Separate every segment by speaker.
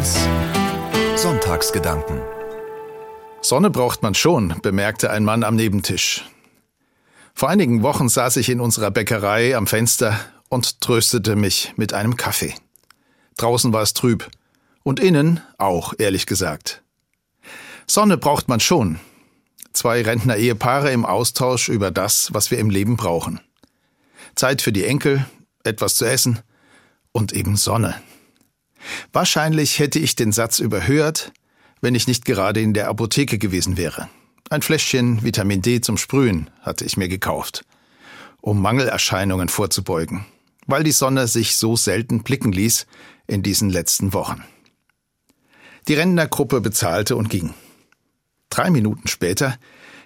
Speaker 1: 1 Sonntagsgedanken
Speaker 2: Sonne braucht man schon, bemerkte ein Mann am Nebentisch. Vor einigen Wochen saß ich in unserer Bäckerei am Fenster und tröstete mich mit einem Kaffee. Draußen war es trüb. Und innen auch, ehrlich gesagt. Sonne braucht man schon. Zwei Rentner-Ehepaare im Austausch über das, was wir im Leben brauchen. Zeit für die Enkel, etwas zu essen und eben Sonne. Wahrscheinlich hätte ich den Satz überhört, wenn ich nicht gerade in der Apotheke gewesen wäre. Ein Fläschchen Vitamin D zum Sprühen hatte ich mir gekauft, um Mangelerscheinungen vorzubeugen, weil die Sonne sich so selten blicken ließ in diesen letzten Wochen. Die Rentnergruppe bezahlte und ging. Drei Minuten später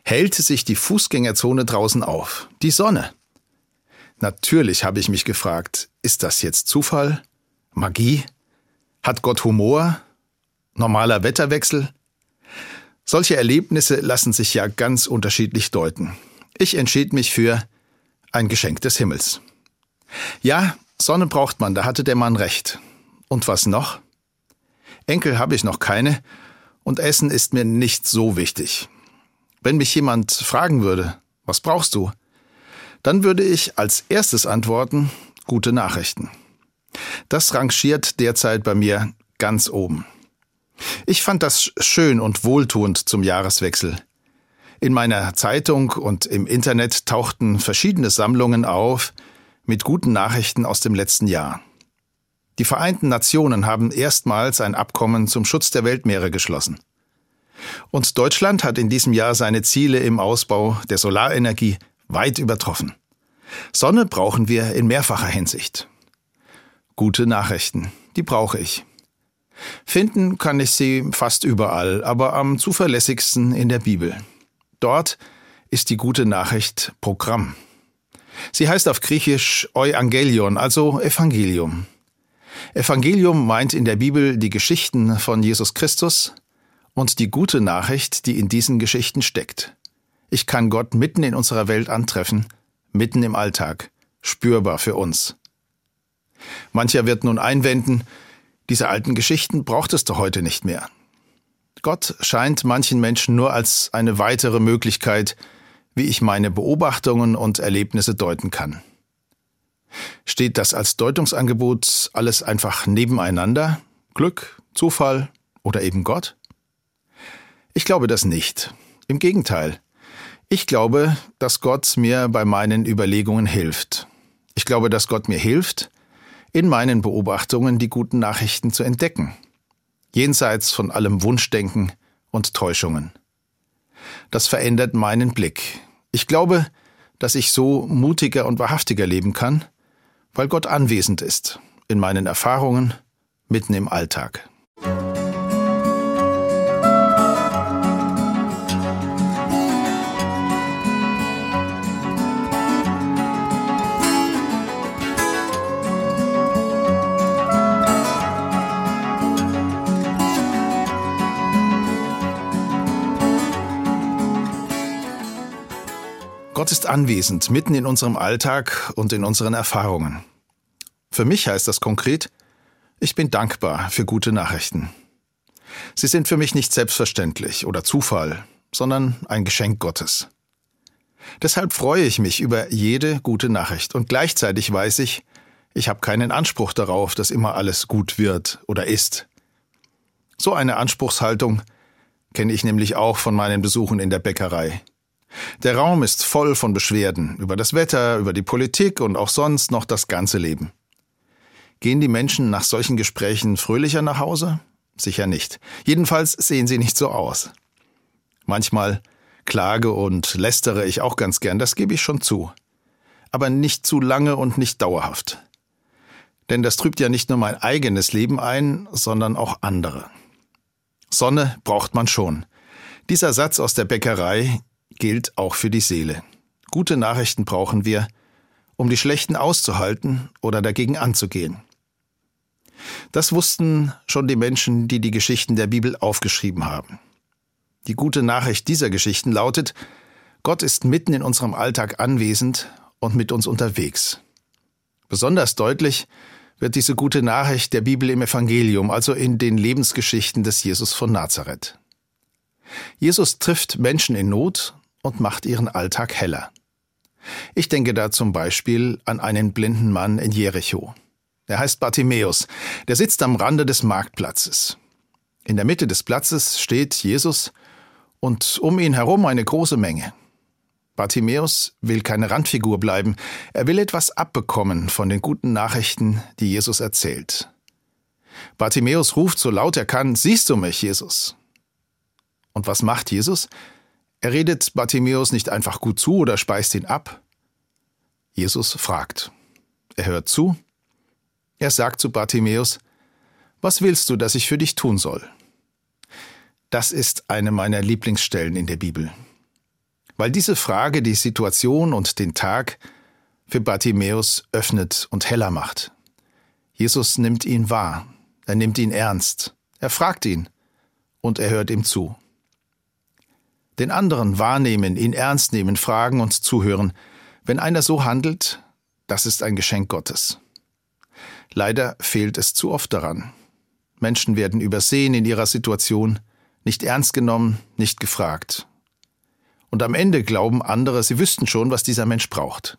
Speaker 2: hellte sich die Fußgängerzone draußen auf. Die Sonne. Natürlich habe ich mich gefragt, ist das jetzt Zufall? Magie? Hat Gott Humor? Normaler Wetterwechsel? Solche Erlebnisse lassen sich ja ganz unterschiedlich deuten. Ich entschied mich für ein Geschenk des Himmels. Ja, Sonne braucht man, da hatte der Mann recht. Und was noch? Enkel habe ich noch keine, und Essen ist mir nicht so wichtig. Wenn mich jemand fragen würde, was brauchst du? Dann würde ich als erstes antworten, gute Nachrichten. Das rangiert derzeit bei mir ganz oben. Ich fand das schön und wohltuend zum Jahreswechsel. In meiner Zeitung und im Internet tauchten verschiedene Sammlungen auf mit guten Nachrichten aus dem letzten Jahr. Die Vereinten Nationen haben erstmals ein Abkommen zum Schutz der Weltmeere geschlossen. Und Deutschland hat in diesem Jahr seine Ziele im Ausbau der Solarenergie weit übertroffen. Sonne brauchen wir in mehrfacher Hinsicht. Gute Nachrichten, die brauche ich. Finden kann ich sie fast überall, aber am zuverlässigsten in der Bibel. Dort ist die gute Nachricht Programm. Sie heißt auf Griechisch Euangelion, also Evangelium. Evangelium meint in der Bibel die Geschichten von Jesus Christus und die gute Nachricht, die in diesen Geschichten steckt. Ich kann Gott mitten in unserer Welt antreffen, mitten im Alltag, spürbar für uns. Mancher wird nun einwenden, diese alten Geschichten braucht es doch heute nicht mehr. Gott scheint manchen Menschen nur als eine weitere Möglichkeit, wie ich meine Beobachtungen und Erlebnisse deuten kann. Steht das als Deutungsangebot alles einfach nebeneinander? Glück, Zufall oder eben Gott? Ich glaube das nicht. Im Gegenteil. Ich glaube, dass Gott mir bei meinen Überlegungen hilft. Ich glaube, dass Gott mir hilft, in meinen Beobachtungen die guten Nachrichten zu entdecken, jenseits von allem Wunschdenken und Täuschungen. Das verändert meinen Blick. Ich glaube, dass ich so mutiger und wahrhaftiger leben kann, weil Gott anwesend ist in meinen Erfahrungen mitten im Alltag. Gott ist anwesend, mitten in unserem Alltag und in unseren Erfahrungen. Für mich heißt das konkret, ich bin dankbar für gute Nachrichten. Sie sind für mich nicht selbstverständlich oder Zufall, sondern ein Geschenk Gottes. Deshalb freue ich mich über jede gute Nachricht und gleichzeitig weiß ich, ich habe keinen Anspruch darauf, dass immer alles gut wird oder ist. So eine Anspruchshaltung kenne ich nämlich auch von meinen Besuchen in der Bäckerei. Der Raum ist voll von Beschwerden über das Wetter, über die Politik und auch sonst noch das ganze Leben. Gehen die Menschen nach solchen Gesprächen fröhlicher nach Hause? Sicher nicht. Jedenfalls sehen sie nicht so aus. Manchmal klage und lästere ich auch ganz gern, das gebe ich schon zu. Aber nicht zu lange und nicht dauerhaft. Denn das trübt ja nicht nur mein eigenes Leben ein, sondern auch andere. Sonne braucht man schon. Dieser Satz aus der Bäckerei gilt auch für die Seele. Gute Nachrichten brauchen wir, um die schlechten auszuhalten oder dagegen anzugehen. Das wussten schon die Menschen, die die Geschichten der Bibel aufgeschrieben haben. Die gute Nachricht dieser Geschichten lautet, Gott ist mitten in unserem Alltag anwesend und mit uns unterwegs. Besonders deutlich wird diese gute Nachricht der Bibel im Evangelium, also in den Lebensgeschichten des Jesus von Nazareth. Jesus trifft Menschen in Not und macht ihren Alltag heller. Ich denke da zum Beispiel an einen blinden Mann in Jericho. Er heißt Bartimäus, der sitzt am Rande des Marktplatzes. In der Mitte des Platzes steht Jesus und um ihn herum eine große Menge. Bartimäus will keine Randfigur bleiben, er will etwas abbekommen von den guten Nachrichten, die Jesus erzählt. Bartimäus ruft so laut er kann, Siehst du mich, Jesus? Und was macht Jesus? Er redet Bartimäus nicht einfach gut zu oder speist ihn ab. Jesus fragt. Er hört zu. Er sagt zu Bartimäus, Was willst du, dass ich für dich tun soll? Das ist eine meiner Lieblingsstellen in der Bibel weil diese Frage die Situation und den Tag für Bartimäus öffnet und heller macht. Jesus nimmt ihn wahr, er nimmt ihn ernst, er fragt ihn und er hört ihm zu. Den anderen wahrnehmen, ihn ernst nehmen, fragen und zuhören, wenn einer so handelt, das ist ein Geschenk Gottes. Leider fehlt es zu oft daran. Menschen werden übersehen in ihrer Situation, nicht ernst genommen, nicht gefragt und am Ende glauben andere, sie wüssten schon, was dieser Mensch braucht.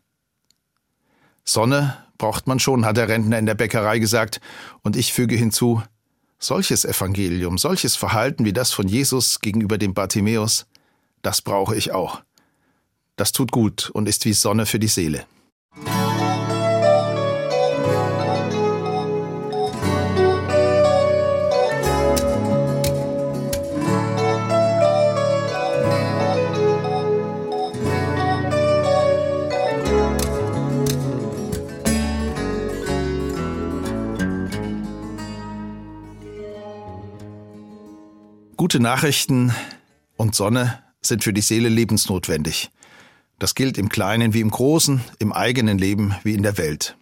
Speaker 2: Sonne braucht man schon, hat der Rentner in der Bäckerei gesagt, und ich füge hinzu, solches Evangelium, solches Verhalten wie das von Jesus gegenüber dem Bartimäus, das brauche ich auch. Das tut gut und ist wie Sonne für die Seele. Gute Nachrichten und Sonne sind für die Seele lebensnotwendig. Das gilt im Kleinen wie im Großen, im eigenen Leben wie in der Welt.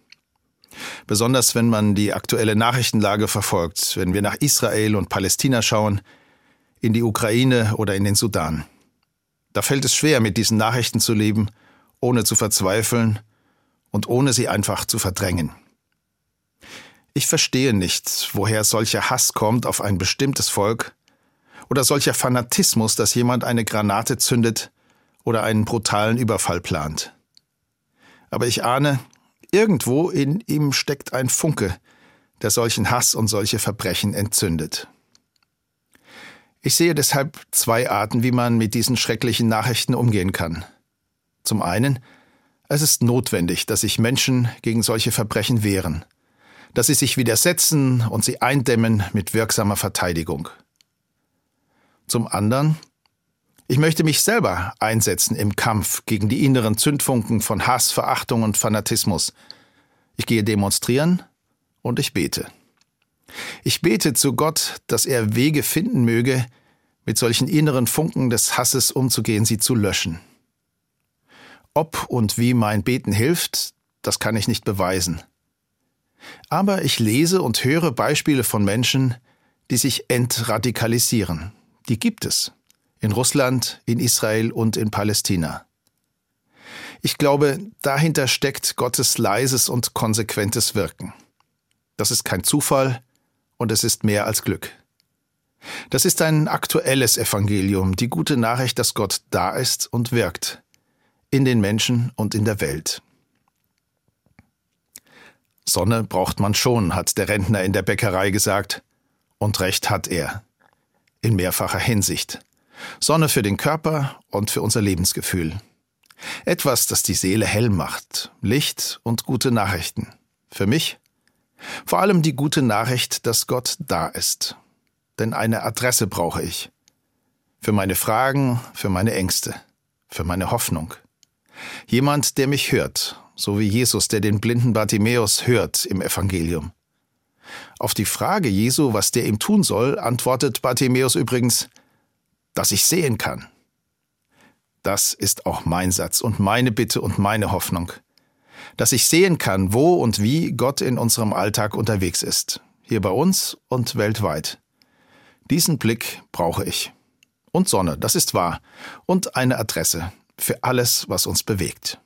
Speaker 2: Besonders wenn man die aktuelle Nachrichtenlage verfolgt, wenn wir nach Israel und Palästina schauen, in die Ukraine oder in den Sudan. Da fällt es schwer, mit diesen Nachrichten zu leben, ohne zu verzweifeln und ohne sie einfach zu verdrängen. Ich verstehe nicht, woher solcher Hass kommt auf ein bestimmtes Volk, oder solcher Fanatismus, dass jemand eine Granate zündet oder einen brutalen Überfall plant. Aber ich ahne, irgendwo in ihm steckt ein Funke, der solchen Hass und solche Verbrechen entzündet. Ich sehe deshalb zwei Arten, wie man mit diesen schrecklichen Nachrichten umgehen kann. Zum einen, es ist notwendig, dass sich Menschen gegen solche Verbrechen wehren, dass sie sich widersetzen und sie eindämmen mit wirksamer Verteidigung. Zum anderen, ich möchte mich selber einsetzen im Kampf gegen die inneren Zündfunken von Hass, Verachtung und Fanatismus. Ich gehe demonstrieren und ich bete. Ich bete zu Gott, dass er Wege finden möge, mit solchen inneren Funken des Hasses umzugehen, sie zu löschen. Ob und wie mein Beten hilft, das kann ich nicht beweisen. Aber ich lese und höre Beispiele von Menschen, die sich entradikalisieren, die gibt es. In Russland, in Israel und in Palästina. Ich glaube, dahinter steckt Gottes leises und konsequentes Wirken. Das ist kein Zufall und es ist mehr als Glück. Das ist ein aktuelles Evangelium, die gute Nachricht, dass Gott da ist und wirkt, in den Menschen und in der Welt. Sonne braucht man schon, hat der Rentner in der Bäckerei gesagt, und recht hat er in mehrfacher Hinsicht. Sonne für den Körper und für unser Lebensgefühl. Etwas, das die Seele hell macht, Licht und gute Nachrichten. Für mich vor allem die gute Nachricht, dass Gott da ist. Denn eine Adresse brauche ich. Für meine Fragen, für meine Ängste, für meine Hoffnung. Jemand, der mich hört, so wie Jesus, der den blinden Bartimäus hört im Evangelium. Auf die Frage Jesu, was der ihm tun soll, antwortet Bartimäus übrigens, dass ich sehen kann. Das ist auch mein Satz und meine Bitte und meine Hoffnung. Dass ich sehen kann, wo und wie Gott in unserem Alltag unterwegs ist. Hier bei uns und weltweit. Diesen Blick brauche ich. Und Sonne, das ist wahr. Und eine Adresse für alles, was uns bewegt.